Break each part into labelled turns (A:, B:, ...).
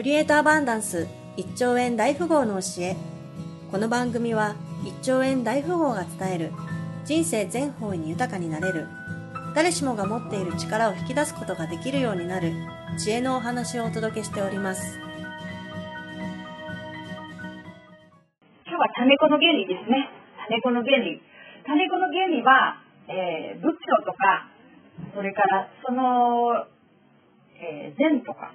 A: クリエイトアバンダンス1兆円大富豪の教え。この番組は1兆円大富豪が伝える人生全方位に豊かになれる。誰しもが持っている力を引き出すことができるようになる知恵のお話をお届けしております。
B: 今日は種子の原理ですね。種子の原理。種子の原理は、えー仏教とかそれからその、えー禅とか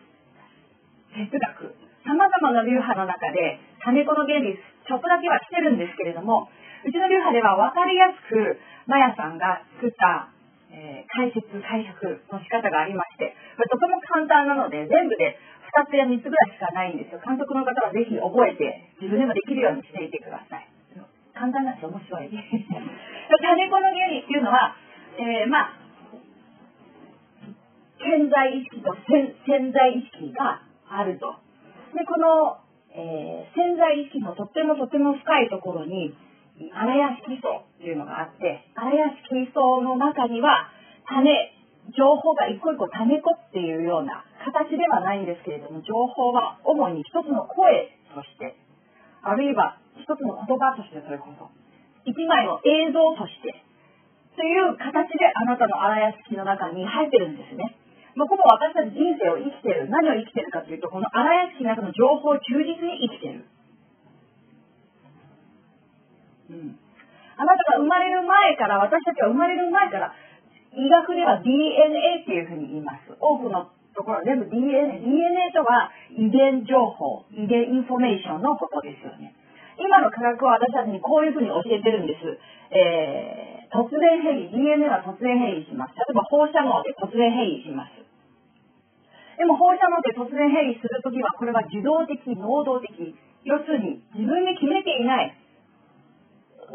B: 哲学。さまざまな流派の中で種子の原理ちょっとだけは来てるんですけれどもうちの流派では分かりやすくマヤさんが作った、えー解説解釈の仕方がありましてこれとても簡単なので全部で2つや3つぐらいしかないんですよ。監督の方はぜひ覚えて自分でもできるようにしていてください。簡単なんですよ面白い。種子の原理っていうのは、えーまあ潜在意識と潜在意識があると。で、この、えー潜在意識のとってもとっても深いところに、荒屋敷層っていうのがあって、荒屋敷層の中には、種、情報が一個一個種子っていうような形ではないんですけれども、情報は主に一つの声として、あるいは一つの言葉としてそれこそ、一枚の映像として、という形であなたの荒屋敷の中に入ってるんですね。もうこの私たち人生を生きてる。何を生きてるかというと、この阿頼耶識の中の情報を忠実に生きてる。うん。あなたが生まれる前から、私たちは生まれる前から、医学では DNA っていうふうに言います。多くのところ全部 DNA。DNA とは遺伝情報、遺伝インフォメーションのことですよね。今の科学は私たちにこういうふうに教えてるんです。えー、突然変異、DNA は突然変異します。例えば放射能で突然変異します。でも放射能で突然変異するときは、これは受動的、能動的。要するに、自分で決めていない、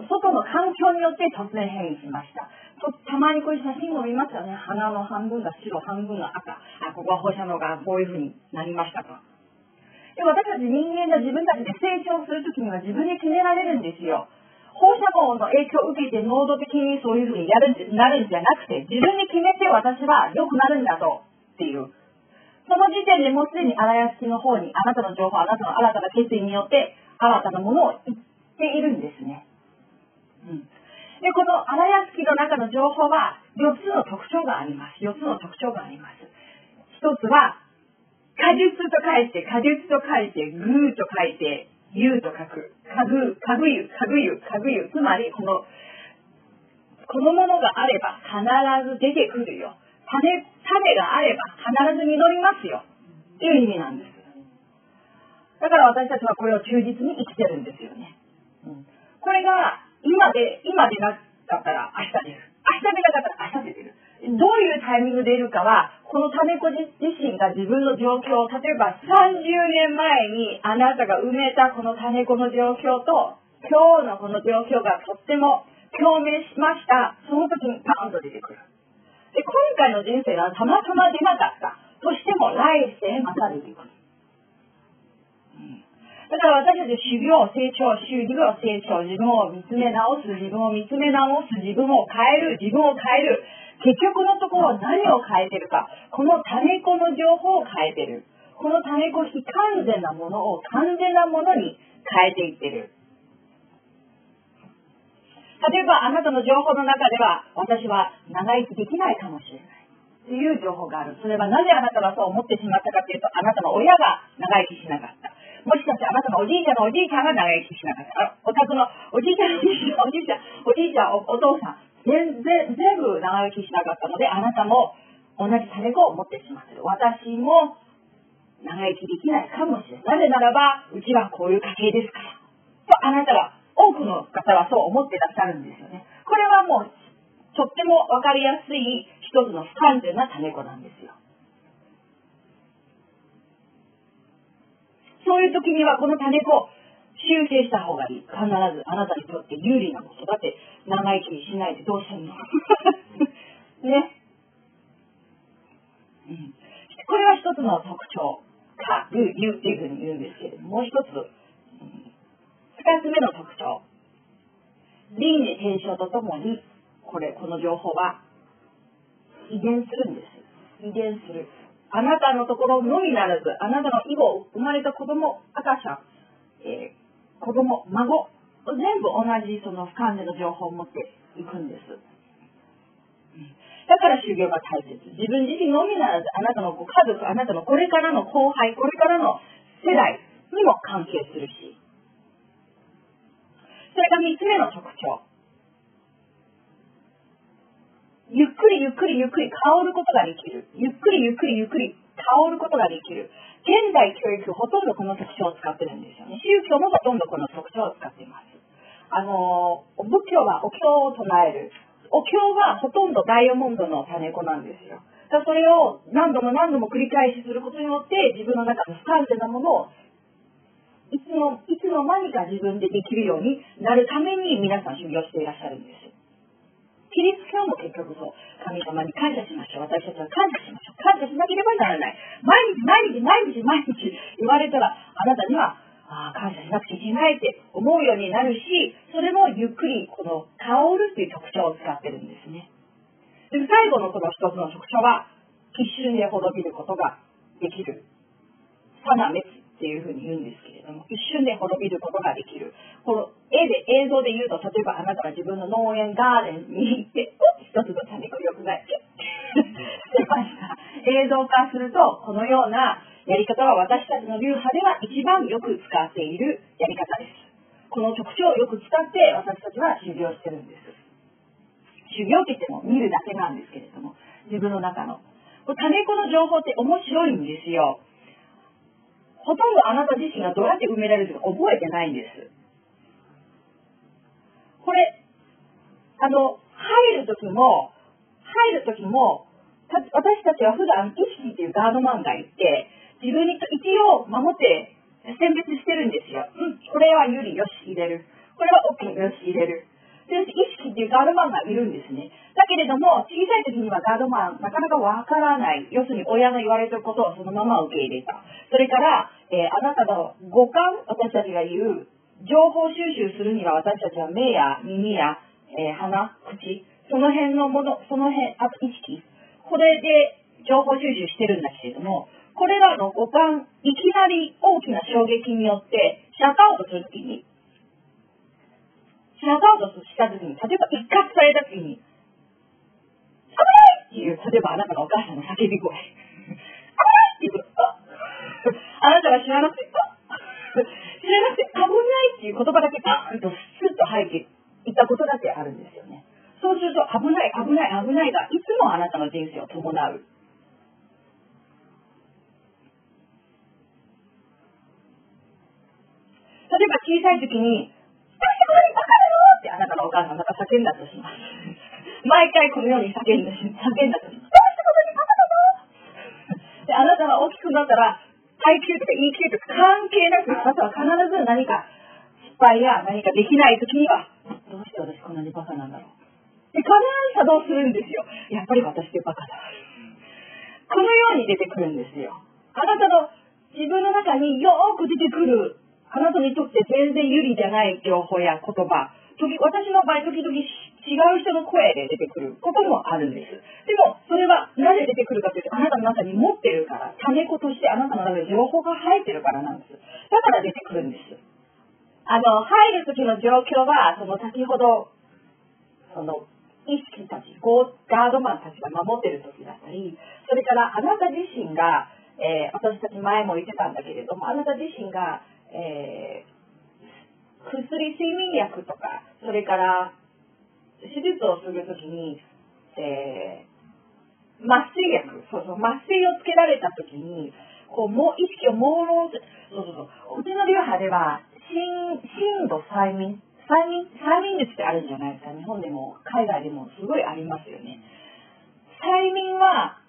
B: 外の環境によって突然変異しました。とたまにこういう写真も見ますよね。鼻の半分が白、半分が赤。あ、ここは放射能がこういうふうになりましたと。で私たち人間が自分たちで成長するときには自分で決められるんですよ。放射能の影響を受けて能動的にそういうふうにやるなるんじゃなくて、自分で決めて私は良くなるんだとっていう。その時点でもうすでに荒屋敷の方にあなたの情報、あなたの新たな決意によって新たなものを言っているんですね。うん。で、この荒屋敷の中の情報は4つの特徴があります。4つの特徴があります。一つは、果実と書いて、果実と書いて、グーと書いて、ユーと書く。かぐ、かぐゆ、かぐゆ、かぐゆ。つまり、この、このものがあれば必ず出てくるよ。種、種があれば必ず実りますよ。っていう意味なんです。だから私たちはこれを忠実に生きてるんですよね。うん、これが、今で、今でなかったら明日出る。明日出なかったら明日出る。どういうタイミングで出るかは、この種子自身が自分の状況、例えば30年前にあなたが埋めたこの種子の状況と、今日のこの状況がとっても共鳴しました。その時にパーンと出てくる。で、今回の人生がたまたま出なかったとしても、来世また出てくる。うんだから私たち修行、成長、修行、成長、自分を見つめ直す、自分を見つめ直す、自分を変える、自分を変える。結局のところ何を変えてるか。この種子の情報を変えてる。この種子非完全なものを完全なものに変えていってる。例えばあなたの情報の中では、私は長生きできないかもしれない。という情報がある。それはなぜあなたがそう思ってしまったかというと、あなたの親が長生きしなかった。もしかしてあなたのおじいちゃんのおじいちゃんが長生きしなかった。お宅のおじいちゃん、おじいちゃん、おじいちゃん、おじいちゃん、お父さん、全然、全部長生きしなかったので、あなたも同じ種子を持ってしまっている。私も長生きできないかもしれない。なぜならば、うちはこういう家系ですから。と、あなたは、多くの方はそう思ってらっしゃるんですよね。これはもう、とってもわかりやすい一つの不完全な種子なんですよ。そういう時にはこの種子を修正した方がいい。必ずあなたにとって有利なこと。だって長生きしないでどうするの ね。うん。これは一つの特徴。か、る、ゆっていうふうに言うんですけれども、もう一つ、うん二つ目の特徴。輪廻転生とともに、これ、この情報は遺伝するんです。遺伝する。あなたのところのみならず、あなたの以後生まれた子供、赤ちゃん、えー、子供、孫、全部同じその不完全の情報を持っていくんです。だから修行が大切。自分自身のみならず、あなたのご家族、あなたのこれからの後輩、これからの世代にも関係するし。それが3つ目の特徴。ゆっくりゆっくりゆっくり香ることができる。ゆっくりゆっくりゆっくり香ることができる。現代教育ほとんどこの特徴を使ってるんですよね。宗教もほとんどこの特徴を使っています。あの、仏教はお経を唱える。お経はほとんどダイヤモンドの種子なんですよ。だそれを何度も何度も繰り返しすることによって自分の中の不完全なものをいつのいつの間にか自分でできるようになるために皆さん修行していらっしゃるんです。キリスト教も結局そう、神様に感謝しましょう。私たちは感謝しましょう。感謝しなければならない。毎日毎日毎日毎日言われたら、あなたには、ああ、感謝しなくちゃいけないって思うようになるし、それもゆっくりこの香るっていう特徴を使ってるんですね。で最後のこの一つの特徴は、一瞬で滅びることができる。さな滅っていうふうに言うんですけれども、一瞬で滅びることができる。この絵で、映像で言うと、例えばあなたが自分の農園ガーデンに行って、おっ、一つの種が良くない。出ました。映像化すると、このようなやり方は私たちの流派では一番よく使っているやり方です。この特徴をよく使って私たちは修行してるんです。修行って言っても見るだけなんですけれども、自分の中の。これ種子の情報って面白いんですよ。ほとんどあなた自身がどうやって埋められるか覚えてないんです。これ、あの、入るときも、入るときも、私たちは普段意識っていうガードマンがいて、自分に一応守って選別してるんですよ。うん、これは有利、よし、入れる。これは OK、よし、入れる。で、意識っていうガードマンがいるんですね。けれども、小さい時にはガードマン、なかなかわからない。要するに親の言われてることをそのまま受け入れた。それから、えー、あなたの五感、私たちが言う、情報収集するには私たちは目や耳や、えー、鼻、口、その辺のもの、その辺、あと意識、これで情報収集してるんだけれども、これらの五感、いきなり大きな衝撃によって、シャットアウトするときに、シャットアウトしたときに、例えば一喝されたときに、いう、例えばあなたのお母さんの叫び声。危ないっていう、あなたが知らなくて、知らなくて危ないっていう言葉だけパーンとスッと入っていったことだってあるんですよね。そうすると危ない危ない危ないがいつもあなたの人生を伴う。例えば小さい時に、バカだろってあなたのお母さんが叫んだとします。毎回このように叫んだ叫んだとします。であなたが大きくなったら、階級とか EQ とか関係なく、あなたは必ず何か失敗や何かできない時には、どうして私こんなにバカなんだろう。で、必ず作動するんですよ。やっぱり私ってバカだ。このように出てくるんですよ。あなたの自分の中によーく出てくる、あなたにとって全然有利じゃない情報や言葉、時私の場合、時々違う人の声で出てくることもあるんです。でも、それはなぜ出てくるかというと、あなたの中に持ってるから、種子としてあなたの中に情報が入ってるからなんです。だから出てくるんです。あの、入る時の状況は、その先ほど、その、意識たち、ガードマンたちが守ってる時だったり、それからあなた自身が、えー、私たち前も言ってたんだけれども、あなた自身が、えー薬睡眠薬とか、それから手術をするときに、えー、麻酔薬、そうそう、麻酔をつけられたときに、こう、もう意識を朦朧と、そうそうそう、うちの流派では、深度催眠、催眠、催眠術ってあるじゃないですか。日本でも海外でもすごいありますよね。催眠は、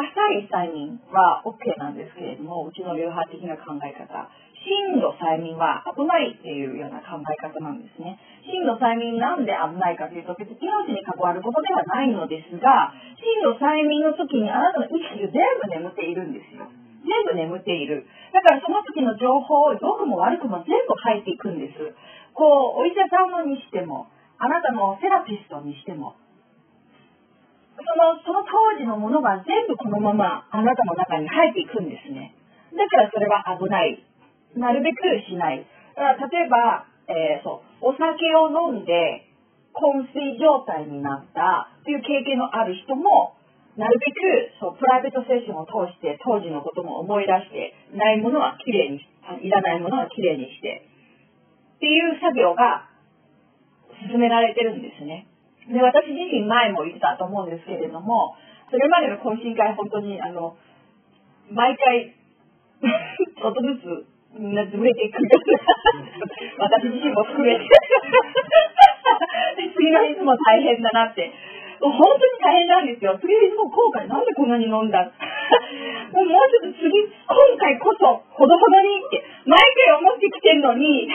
B: 浅い催眠は OK なんですけれども、うちの流派的な考え方。震度催眠は危ないっていうような考え方なんですね。震度催眠なんで危ないかというと、別に命に関わることではないのですが、震度催眠の時にあなたの意識が全部眠っているんですよ。全部眠っている。だからその時の情報を良くも悪くも全部入っていくんです。こう、お医者さんのにしても、あなたのセラピストにしても、その、その当時のものが全部このままあなたの中に入っていくんですね。だからそれは危ない。なるべくしない。だから例えば、えーそう、お酒を飲んで昏睡状態になったという経験のある人も、なるべくそうプライベートセッションを通して当時のことも思い出して、ないものはきれいに、いらないものはきれいにして、っていう作業が進められてるんですね。で、私自身前も言ったと思うんですけれども、それまでの懇親会本当にあの、毎回、ちょっとずつみん。なずれていくみたいな。私自身も含めて。で次の日も大変だなって。本当に大変なん。ですよ。次の日も後悔なん。でこん。なに飲ん。だもうちょっと次、今回こそほどほどにって、毎回思ってきてるのに、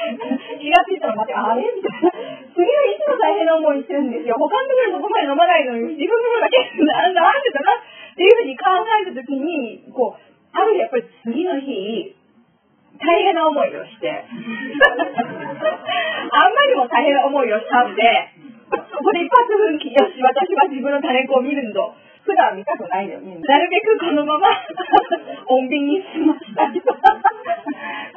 B: 気がついたら待って、あれみたいな。次はいつも大変な思いしてるん。ですよ。他のところそこまで飲まないのに、自分のだけ、ななん。でだなっていうふうに考えたときに、こう、あるやっぱり次の日、大変な思いをして、あんまりも大変な思いをしたんで、そこで一発奮起、よし、私は自分のタレントを見るんぞ。普段見たくないのに、なるべくこのまま 穏便に済ましたり、そ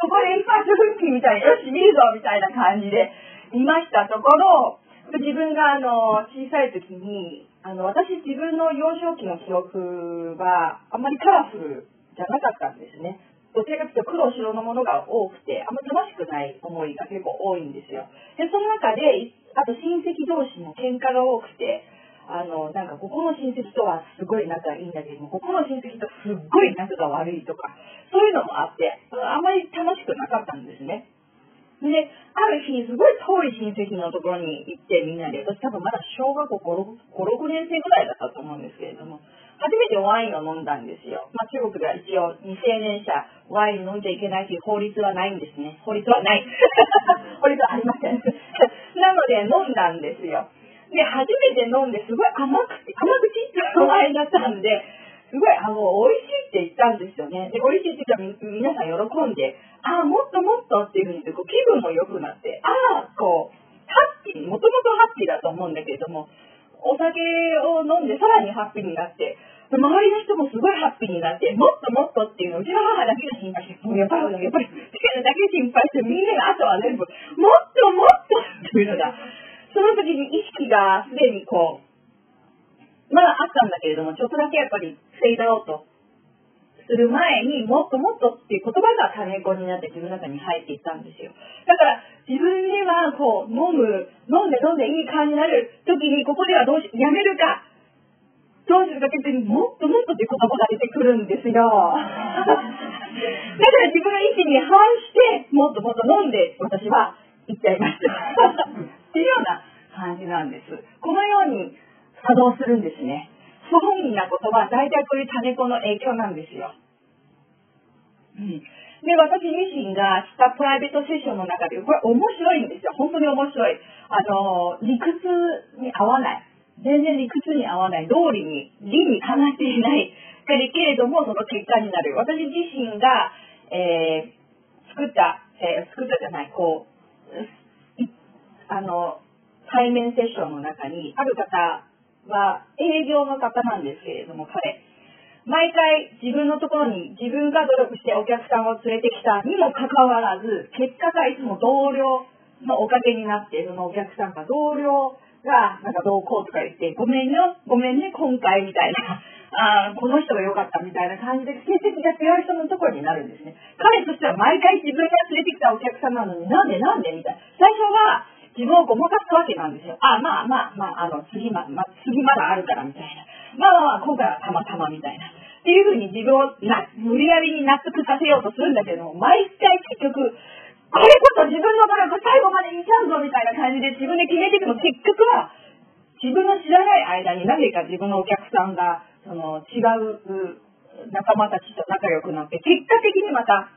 B: こで一発奮起みたいな、よし、見るぞみたいな感じで見ましたところ、自分があの小さい時に、あの私自分の幼少期の記憶はあんまりカラフルじゃなかったんですね。どちらかというと黒白のものが多くて、あんま楽しくない思いが結構多いんですよ。で、その中で、あと親戚同士の喧嘩が多くて、あの、なんかここの親戚とはすごい仲いいんだけども、ここの親戚とすっごい仲が悪いとか、そういうのもあって、あんまり楽しくなかったんですね。で、ある日、すごい遠い親戚のところに行ってみんなで、私多分まだ小学校5、6年生ぐらいだったと思うんですけれども、初めてワインを飲んだんですよ。まあ、中国では一応未成年者ワイン飲んじゃいけないという法律はないんですね。法律はない。法律はありません。なので飲んだんですよ。で、初めて飲んですごい甘くて、甘口のワインだったんで、すごい、あの、美味しいって言ったんですよね。で、美味しいって言ったら皆さん喜んで、ああ、もっともっとっていうふうに、こう気分も良くなって、ああ、こう、ハッピー、もともとハッピーだと思うんだけれども、お酒を飲んでさらにハッピーになって、周りの人もすごいハッピーになって、もっともっとっていうのを、うちの母だけが心配して、もうやっぱり、やっぱり、だけ心配して、みんながあとは全部、もっともっとっていうのが、その時に意識がすでにこう、まだあったんだけれども、ちょっとだけやっぱりフェイドアウトする前にもっともっとっていう言葉がタネコになって自分の中に入っていったんですよ。だから自分ではこう飲む、飲んで飲んでいい感じになる時にここではどうし、やめるか、どうするかって言ってもっともっとっていう言葉が出てくるんですよ。だから自分の意思に反してもっともっと飲んで私は行っちゃいました。っていうような感じなんです。このように作動するんですね。不本意なことは大体こういう種子の影響なんですよ。うん、で、私自身がしたプライベートセッションの中で、これ面白いんですよ。本当に面白い。あの、理屈に合わない。全然理屈に合わない。道理に、理にかなっていない。けれども、その結果になる。私自身が、えー、作った、えー、作ったじゃない、こう、あの、対面セッションの中に、ある方は営業の方なんですけれども、彼、毎回自分のところに自分が努力してお客さんを連れてきたにもかかわらず、結果がいつも同僚のおかげになって、そのお客さんが同僚が、なんかどうこうとか言って、ごめんよ、ごめんね、今回みたいな、あこの人が良かったみたいな感じで、成績が強い人のところになるんですね。彼としては毎回自分が連れてきたお客さんなのに、なんでなんでみたいな。最初は、自分をごまかすわけなんですよ。あ、まあまあまあ、あの、次ま、ま、次まだあるからみたいな。まあまあまあ、今回はたまたまみたいな。っていうふうに自分をな、無理やりに納得させようとするんだけど、毎回結局、これこそ自分の努力最後までいっちゃうぞみたいな感じで自分で決めていくの、結局は、自分の知らない間になぜか自分のお客さんが、その、違う仲間たちと仲良くなって、結果的にまた、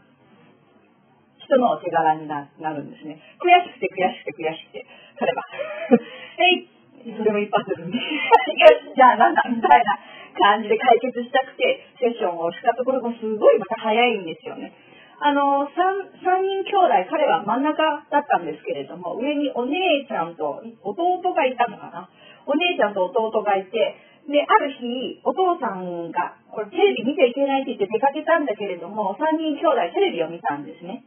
B: 人のお手柄になるんですね。悔しくて悔しくて悔しくて、彼は。えい、それも一発で、よし、じゃあなんだ、みたいな感じで解決したくて、セッションをしたところもすごいまた早いんですよね。あの、三、三人兄弟、彼は真ん中だったんですけれども、上にお姉ちゃんと弟がいたのかな。お姉ちゃんと弟がいて、で、ある日、お父さんが、これテレビ見ちゃいけないって言って出かけたんだけれども、3人兄弟テレビを見たんですね。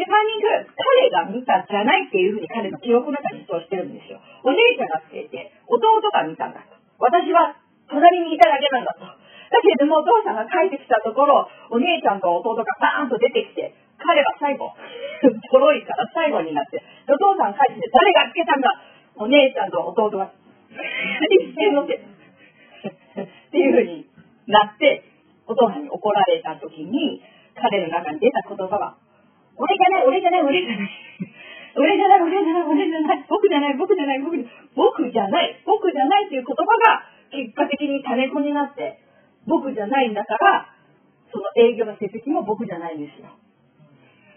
B: で、3人兄弟、彼が見たんじゃないっていうふうに彼の記憶の中にそうしてるんですよ。お姉ちゃんがつけて、弟が見たんだと。私は隣にいただけなんだと。だけれども、お父さんが帰ってきたところ、お姉ちゃんと弟がバーンと出てきて、彼は最後、ちょろいから最後になって、お父さん帰ってきて、誰がつけたんだ？お姉ちゃんと弟が一斉のせっていうふうになって、お父さんに怒られた時に、彼の中に出た言葉は、俺じゃない、俺じゃない、俺じゃない。俺じゃない、俺じゃない、俺じゃない、僕じゃない、僕じゃない、僕じゃない、僕じゃない、僕じゃないっていう言葉が結果的に種子になって、僕じゃないんだから、その営業の成績も僕じゃないんですよ。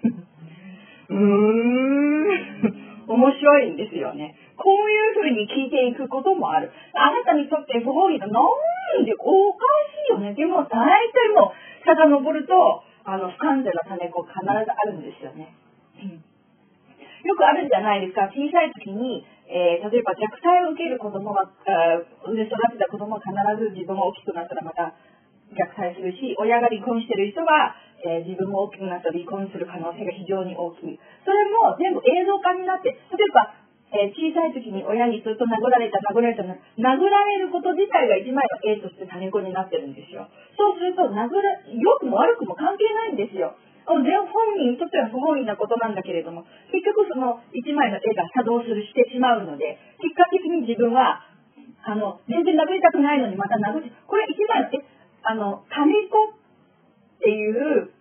B: うーん、面白いんですよね。こういうふうに聞いていくこともある。あなたにとって不本意だ。なんでおかしいよね。でも大体もう、遡ると、あの、不完全な種子必ずあるんですよね。よくあるんじゃないですか。小さい時に、えー、例えば虐待を受ける子供が、産んで育てた子供は必ず自分が大きくなったらまた虐待するし、親が離婚してる人は、えー、自分も大きくなったら離婚する可能性が非常に大きい。それも全部映像化になって、例えば、えー、小さい時に親にずっと殴られた、殴られた、殴られること自体が一枚の絵として種子になってるんですよ。そうすると、殴ら、良くも悪くも関係ないんですよ。本人にとっては不本意なことなんだけれども、結局その一枚の絵が作動するしてしまうので、結果的に自分は、あの、全然殴りたくないのにまた殴って、これ一枚の絵、あの、種子っていう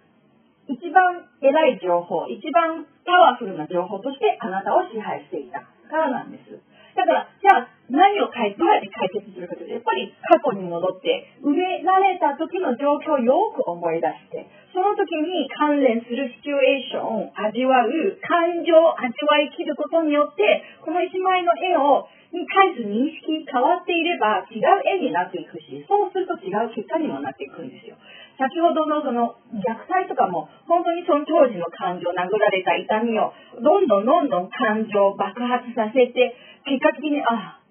B: 一番偉い情報、一番パワフルな情報としてあなたを支配していた。からなんです。だから、じゃあ、何を変え、どうやって解決するかというと、やっぱり過去に戻って、植えられた時の状況をよく思い出して、その時に関連するシチュエーションを味わう、感情を味わい切ることによって、この一枚の絵を、に対す認識変わっていれば違う絵になっていくし、そうすると違う結果にもなっていくんですよ。先ほどのその虐待とかも、本当にその当時の感情、殴られた痛みを、どんどんどんどん感情を爆発させて、結果的に、ああ、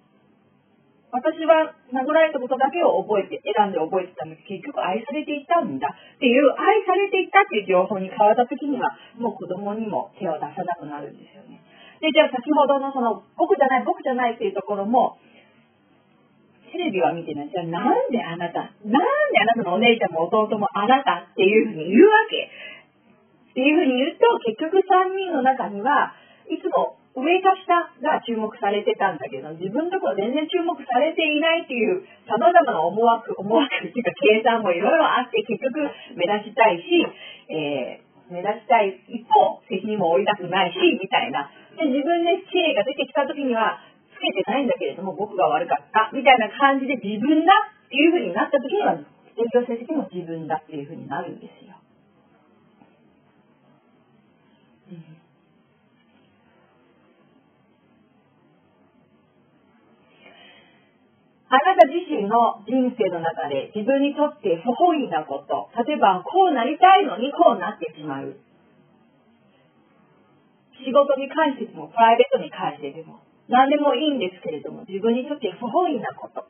B: 私は殴られたことだけを覚えて、選んで覚えてたのに、結局愛されていたんだっていう、愛されていたっていう情報に変わった時には、もう子供にも手を出さなくなるんですよね。で、じゃあ先ほどのその、僕じゃない、僕じゃないっていうところも、テレビは見てない。じゃあなんであなた、なんであなたのお姉ちゃんも弟もあなたっていうふうに言うわけっていうふうに言うと、結局3人の中には、いつも上か下が注目されてたんだけど、自分のところ全然注目されていないっていう様々な思惑、思惑っていうか計算もいろいろあって、結局目立ちたいし、えー、目立ちたい一方、責任も負いたくないし、みたいな。で、自分で知恵が出てきた時には、つけてないんだけれども、僕が悪かった、みたいな感じで自分だっていうふうになった時には、勉強成績も自分だっていうふうになるんですよ。あなた自身の人生の中で自分にとって不本意なこと、例えばこうなりたいのにこうなってしまう。仕事に関しても、プライベートに関してでも、何でもいいんですけれども、自分にとって不本意なこと。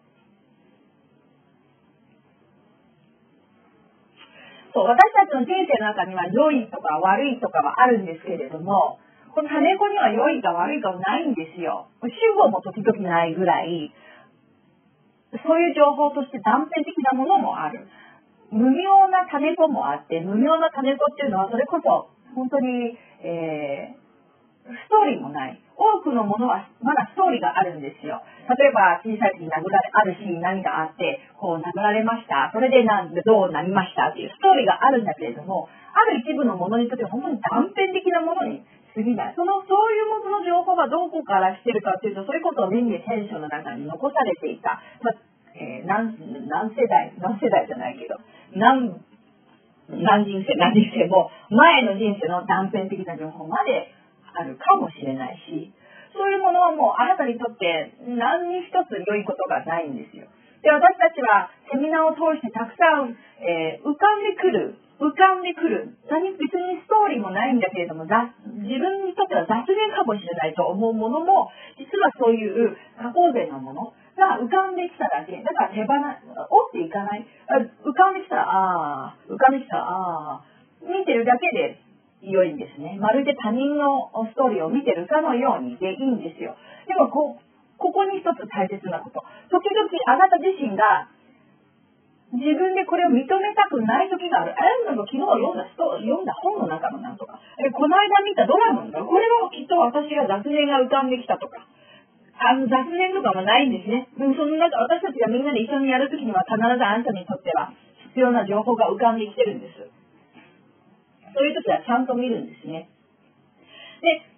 B: そう、私たちの人生の中には良いとか悪いとかはあるんですけれども、この種子には良いか悪いかはないんですよ。主語も時々ないぐらい、そういう情報として断片的なものもある。無妙な種子もあって、無妙な種子っていうのはそれこそ本当に、えー、ストーリーもない。多くのものはまだストーリーがあるんですよ。例えば、小さい時に殴られ、あるシーン何があって、こう殴られました。それでなんでどうなりましたっていうストーリーがあるんだけれども、ある一部のものにとっては本当に断片的なものに過ぎない。その、そういうものの情報がどこから来てるかっていうと、それこそ年齢聖書の中に残されていた、まえー、何、何世代、何世代じゃないけど、何、何人生、何人生も、前の人生の断片的な情報まであるかもしれないし、そういうものはもうあなたにとって何に一つ良いことがないんですよ。で、私たちはセミナーを通してたくさん、えー、浮かんでくる、浮かんでくる、何別にストーリーもないんだけれども、自分にとっては雑念かもしれないと思うものも、実はそういう過去前のもの、が浮かんできただけ。だから手放、折っていかない。浮かんできたら、ああ、浮かんできたら、ああ、見てるだけで良いんですね。まるで他人のストーリーを見てるかのようにでいいんですよ。でもこ、ここに一つ大切なこと。時々あなた自身が自分でこれを認めたくない時がある。あれも昨日読んだ人、読んだ本の中のなんとか。え、この間見たドラマのこれもきっと私が雑念が浮かんできたとか。あの雑念とかもないんですね。でもその中、私たちがみんなで一緒にやるときには必ずあなたにとっては必要な情報が浮かんできてるんです。そういう時はちゃんと見るんですね。で、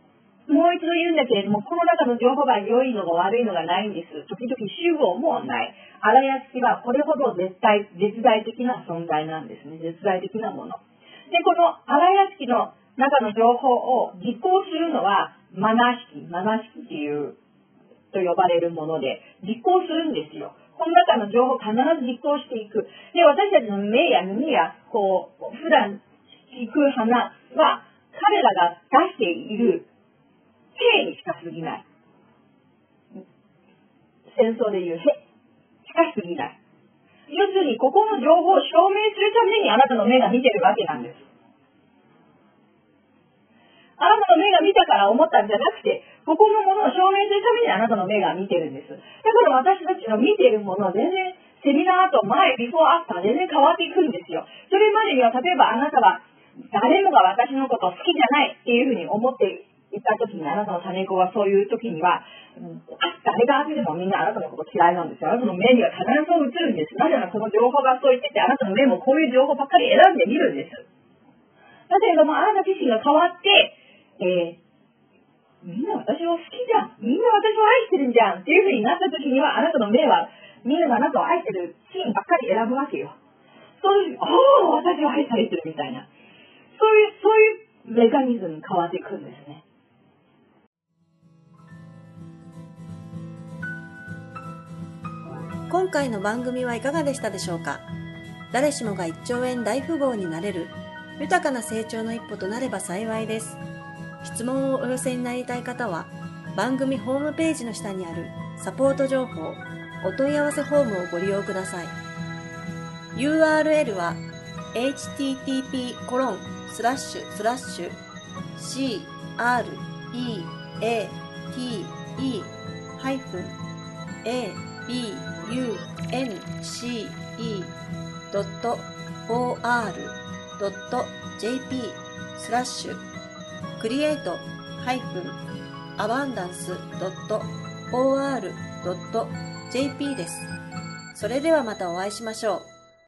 B: もう一度言うんだけれども、この中の情報が良いのが悪いのがないんです。時々集合もない。荒屋敷はこれほど絶対、絶大的な存在なんですね。絶大的なもの。で、この荒屋敷の中の情報を実行するのは、マナ式、マナ式っていう、と呼ばれるもので、実行するんですよ。この中の情報を必ず実行していく。で、私たちの目や耳や、こう、普段聞く花は、彼らが出している兵にしか過ぎない。戦争でいう兵しか過ぎない。要するに、ここの情報を証明するためにあなたの目が見てるわけなんです。あなたの目が見たから思ったんじゃなくて、ここのものを証明するためにあなたの目が見てるんです。だから私たちの見てるものは、全然セミナーと前、ビフォーアフター全然変わっていくんですよ。それまでには、例えばあなたは誰もが私のことを好きじゃないっていうふうに思って言った時にあなたの種子がそういう時には、うん、誰が当ててもみんなあなたのこと嫌いなんですよ。あなたの目には必ず映るんです。なぜならその情報がそう言ってて、あなたの目もこういう情報ばっかり選んでみるんです。だけれども、あなた自身が変わって、えー、みんな私を好きじゃん。みんな私を愛してるんじゃん。っていうふうになった時には、あなたの目は、みんながあなたを愛してるシーンばっかり選ぶわけよ。そういう、ああ、私は愛されてるみたいな。そういう、そういうメカニズムに変わっていくんですね。
A: 今回の番組はいかがでしたでしょうか？誰しもが1兆円大富豪になれる豊かな成長の一歩となれば幸いです。質問をお寄せになりたい方は番組ホームページの下にあるサポート情報お問い合わせフォームをご利用ください。URL は http コロンスラッシュスラッシュ c unce.or.jp スラッシュ create-abundance.or.jp です。それではまたお会いしましょう。